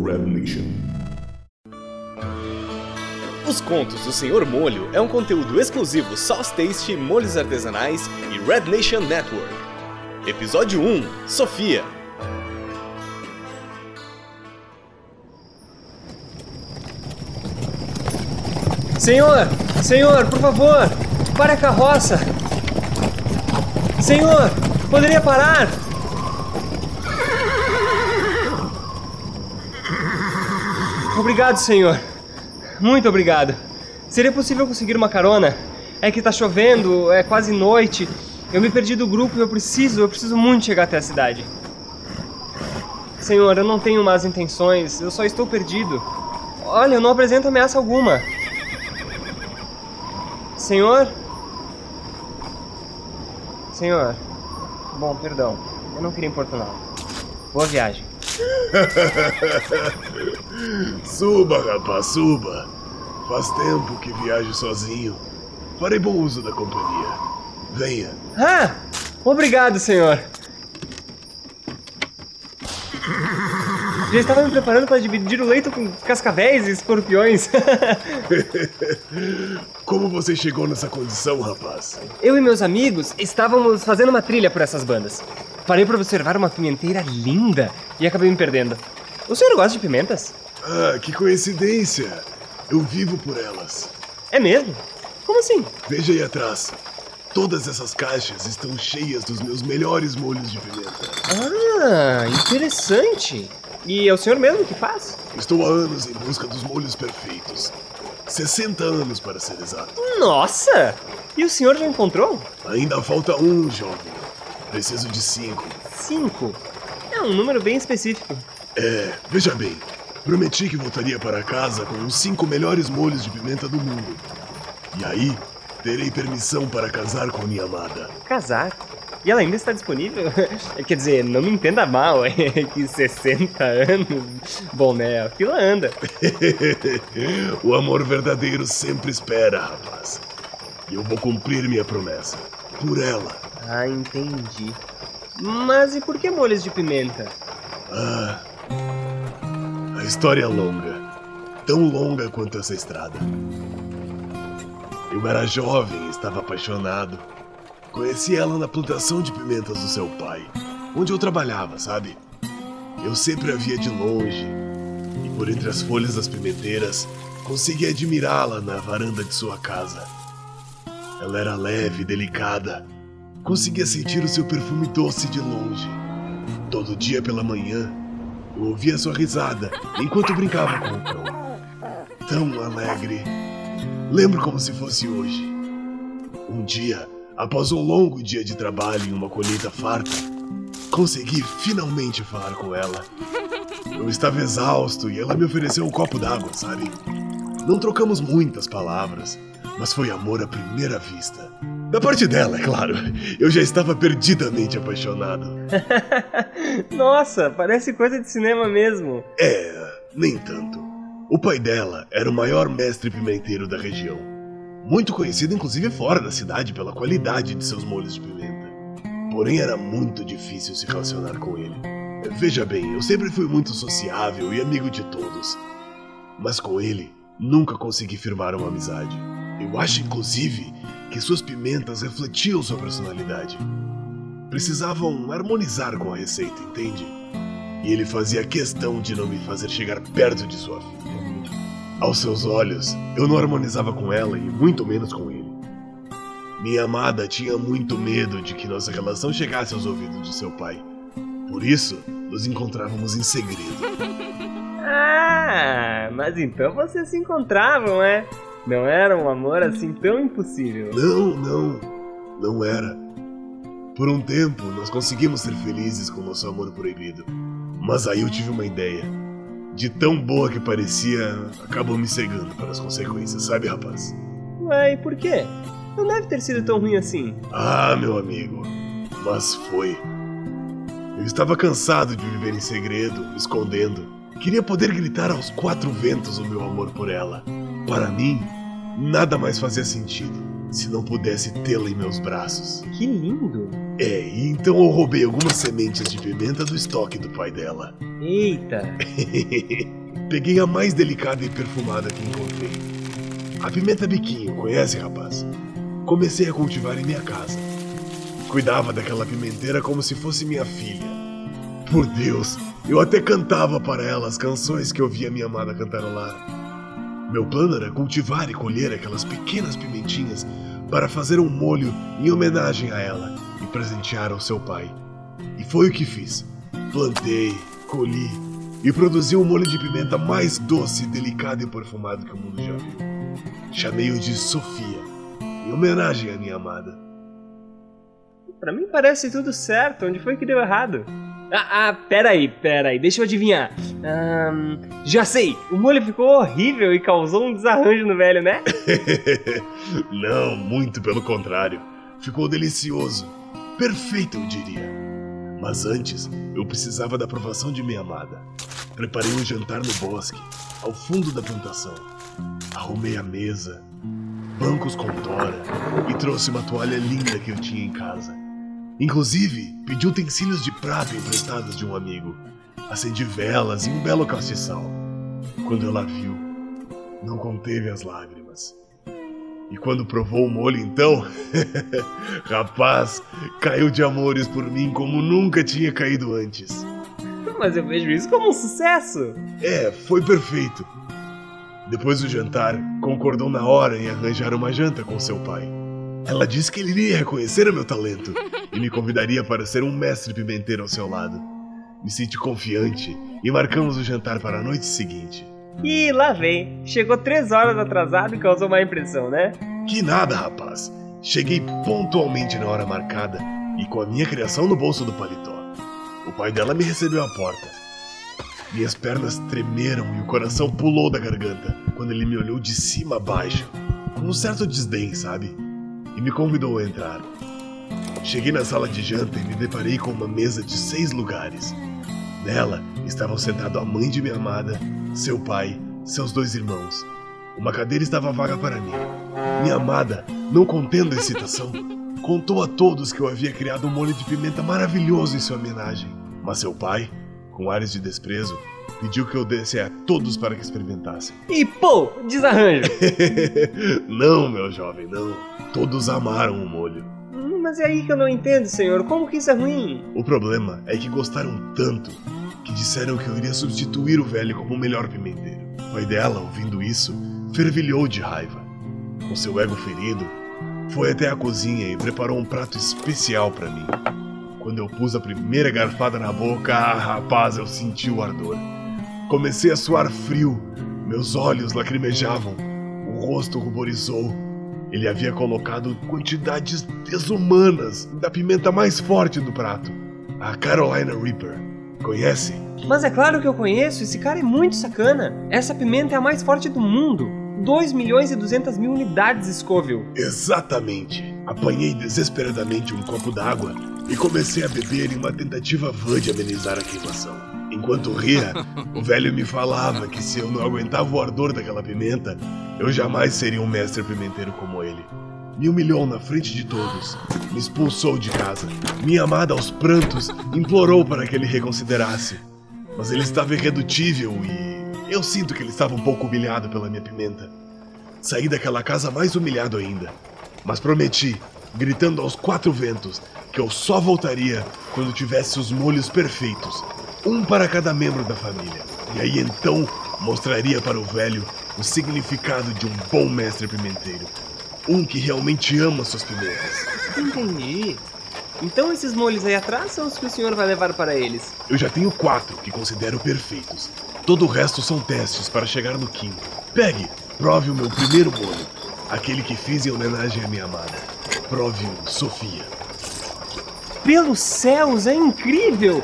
Red Nation. Os Contos do Senhor Molho é um conteúdo exclusivo Sauce Taste, Molhos Artesanais e Red Nation Network. Episódio 1 Sofia Senhor! Senhor, por favor! Pare a carroça! Senhor! Poderia parar? Obrigado, senhor. Muito obrigado. Seria possível conseguir uma carona? É que tá chovendo, é quase noite. Eu me perdi do grupo e eu preciso, eu preciso muito chegar até a cidade. Senhor, eu não tenho más intenções, eu só estou perdido. Olha, eu não apresento ameaça alguma. Senhor? Senhor. Bom, perdão. Eu não queria importuná-lo. Boa viagem. Suba, rapaz, suba. Faz tempo que viajo sozinho. Farei bom uso da companhia. Venha. Ah! Obrigado, senhor. Já estava me preparando para dividir o leito com cascavéis e escorpiões. Como você chegou nessa condição, rapaz? Eu e meus amigos estávamos fazendo uma trilha por essas bandas. Parei para observar uma pimenteira linda e acabei me perdendo. O senhor gosta de pimentas? Ah, que coincidência! Eu vivo por elas. É mesmo? Como assim? Veja aí atrás. Todas essas caixas estão cheias dos meus melhores molhos de pimenta. Ah, interessante. E é o senhor mesmo que faz? Estou há anos em busca dos molhos perfeitos. 60 anos para ser exato. Nossa! E o senhor já encontrou? Ainda falta um, jovem. Preciso de cinco. Cinco? É um número bem específico. É, veja bem. Prometi que voltaria para casa com os cinco melhores molhos de pimenta do mundo. E aí, terei permissão para casar com minha amada. Casar? E ela ainda está disponível? Quer dizer, não me entenda mal, é que 60 anos. Bom, né? A fila anda. o amor verdadeiro sempre espera, rapaz. E eu vou cumprir minha promessa. Por ela. Ah, entendi. Mas e por que molhos de pimenta? Ah. História é longa. Tão longa quanto essa estrada. Eu era jovem e estava apaixonado. Conheci ela na plantação de pimentas do seu pai, onde eu trabalhava, sabe? Eu sempre a via de longe, e por entre as folhas das pimenteiras consegui admirá-la na varanda de sua casa. Ela era leve e delicada. Conseguia sentir o seu perfume doce de longe. Todo dia pela manhã, eu ouvia sua risada enquanto brincava com o cão. Tão alegre. Lembro como se fosse hoje. Um dia, Após um longo dia de trabalho e uma colheita farta, consegui finalmente falar com ela. Eu estava exausto e ela me ofereceu um copo d'água, sabe? Não trocamos muitas palavras, mas foi amor à primeira vista. Da parte dela, é claro. Eu já estava perdidamente apaixonado. Nossa, parece coisa de cinema mesmo. É, nem tanto. O pai dela era o maior mestre pimenteiro da região muito conhecido inclusive fora da cidade pela qualidade de seus molhos de pimenta. Porém, era muito difícil se relacionar com ele. Veja bem, eu sempre fui muito sociável e amigo de todos. Mas com ele, nunca consegui firmar uma amizade. Eu acho, inclusive, que suas pimentas refletiam sua personalidade. Precisavam harmonizar com a receita, entende? E ele fazia questão de não me fazer chegar perto de sua filha. Aos seus olhos, eu não harmonizava com ela e muito menos com ele. Minha amada tinha muito medo de que nossa relação chegasse aos ouvidos de seu pai. Por isso, nos encontrávamos em segredo. Ah, mas então vocês se encontravam, é? Não era um amor assim tão impossível. Não, não. Não era. Por um tempo, nós conseguimos ser felizes com nosso amor proibido. Mas aí eu tive uma ideia de tão boa que parecia, acabou me cegando pelas consequências, sabe, rapaz? Ué, e por quê? Não deve ter sido tão ruim assim. Ah, meu amigo, mas foi. Eu estava cansado de viver em segredo, me escondendo. Queria poder gritar aos quatro ventos o meu amor por ela. Para mim, nada mais fazia sentido. se não pudesse tê-la em meus braços. Que lindo! É, e então eu roubei algumas sementes de pimenta do estoque do pai dela. Eita! Peguei a mais delicada e perfumada que encontrei. A pimenta biquinho, conhece, rapaz? Comecei a cultivar em minha casa. Cuidava daquela pimenteira como se fosse minha filha. Por Deus, eu até cantava para ela as canções que eu via minha amada cantarolar. Meu plano era cultivar e colher aquelas pequenas pimentinhas para fazer um molho em homenagem a ela e presentear ao seu pai. E foi o que fiz. Plantei, colhi e produzi o molho de pimenta mais doce, delicado e perfumado que o mundo já viu. Chamei-o de Sofia, em homenagem à minha amada. Pra mim parece tudo certo. Onde foi que deu errado? Ah, ah peraí, peraí, deixa eu adivinhar. Ahn, já sei, o molho ficou horrível e causou um desarranjo no velho, né? Não, muito pelo contrário. Ficou delicioso. Perfeito, eu diria. Mas antes, eu precisava da aprovação de minha amada. Preparei um jantar no bosque, ao fundo da plantação. Arrumei a mesa, bancos com tora e trouxe uma toalha linda que eu tinha em casa. Inclusive, pedi utensílios de prata emprestados de um amigo. Acendi velas e um belo castiçal. Quando ela viu, não conteve as lágrimas. E quando provou o molho, então, rapaz, caiu de amores por mim como nunca tinha caído antes. Mas eu vejo isso como um sucesso. É, foi perfeito. Depois do jantar, concordou na hora em arranjar uma janta com seu pai. Ela disse que ele iria reconhecer o meu talento e me convidaria para ser um mestre pimenteiro ao seu lado. Me senti confiante e marcamos o jantar para a noite seguinte. E lá vem. Chegou três horas atrasado e causou má impressão, né? Que nada, rapaz. Cheguei pontualmente na hora marcada e com a minha criação no bolso do paletó. O pai dela me recebeu à porta. Minhas pernas tremeram e o coração pulou da garganta quando ele me olhou de cima a baixo, com um certo desdém, sabe? E me convidou a entrar. Cheguei na sala de janta e me deparei com uma mesa de seis lugares. Nela estavam sentados a mãe de minha amada, seu pai, seus dois irmãos. Uma cadeira estava vaga para mim. Minha amada, não contendo a excitação, contou a todos que eu havia criado um molho de pimenta maravilhoso em sua homenagem. Mas seu pai, com ares de desprezo, pediu que eu desse a todos para que experimentassem. E pô, desarranjo! não, meu jovem, não. Todos amaram o molho. Hum, mas é aí que eu não entendo, senhor. Como que isso é ruim? O problema é que gostaram tanto que disseram que eu iria substituir o velho como o melhor pimenteiro. O pai dela, ouvindo isso, fervilhou de raiva. Com seu ego ferido, foi até a cozinha e preparou um prato especial para mim. Quando eu pus a primeira garfada na boca, ah, rapaz, eu senti o ardor. Comecei a suar frio, meus olhos lacrimejavam, o rosto ruborizou. Ele havia colocado quantidades desumanas da pimenta mais forte do prato, a Carolina Reaper. Conhece? Mas é claro que eu conheço, esse cara é muito sacana. Essa pimenta é a mais forte do mundo. 2 milhões e 200 mil unidades Scoville. Exatamente. Apanhei desesperadamente um copo d'água e comecei a beber em uma tentativa vã de amenizar a queimação. Enquanto ria, o velho me falava que se eu não aguentava o ardor daquela pimenta, eu jamais seria um mestre pimenteiro como ele. Me humilhou na frente de todos, me expulsou de casa. Minha amada, aos prantos, implorou para que ele reconsiderasse. Mas ele estava irredutível e eu sinto que ele estava um pouco humilhado pela minha pimenta. Saí daquela casa mais humilhado ainda, mas prometi, gritando aos quatro ventos, que eu só voltaria quando tivesse os molhos perfeitos um para cada membro da família. E aí então mostraria para o velho o significado de um bom mestre pimenteiro. Um que realmente ama suas pimentas. Entendi. Então esses molhos aí atrás são os que o senhor vai levar para eles? Eu já tenho quatro que considero perfeitos. Todo o resto são testes para chegar no quinto. Pegue, prove o meu primeiro molho. Aquele que fiz em homenagem à minha amada. Prove-o, Sofia. Pelos céus, é incrível!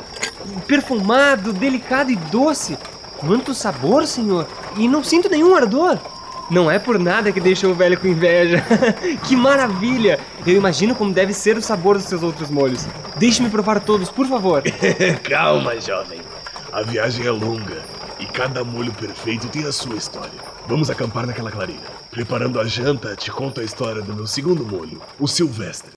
perfumado, delicado e doce. Quanto sabor, senhor! E não sinto nenhum ardor. Não é por nada que deixou o velho com inveja. que maravilha! Eu imagino como deve ser o sabor dos seus outros molhos. Deixe-me provar todos, por favor. Calma, jovem. A viagem é longa e cada molho perfeito tem a sua história. Vamos acampar naquela clareira. Preparando a janta, te conto a história do meu segundo molho, o Silvestre.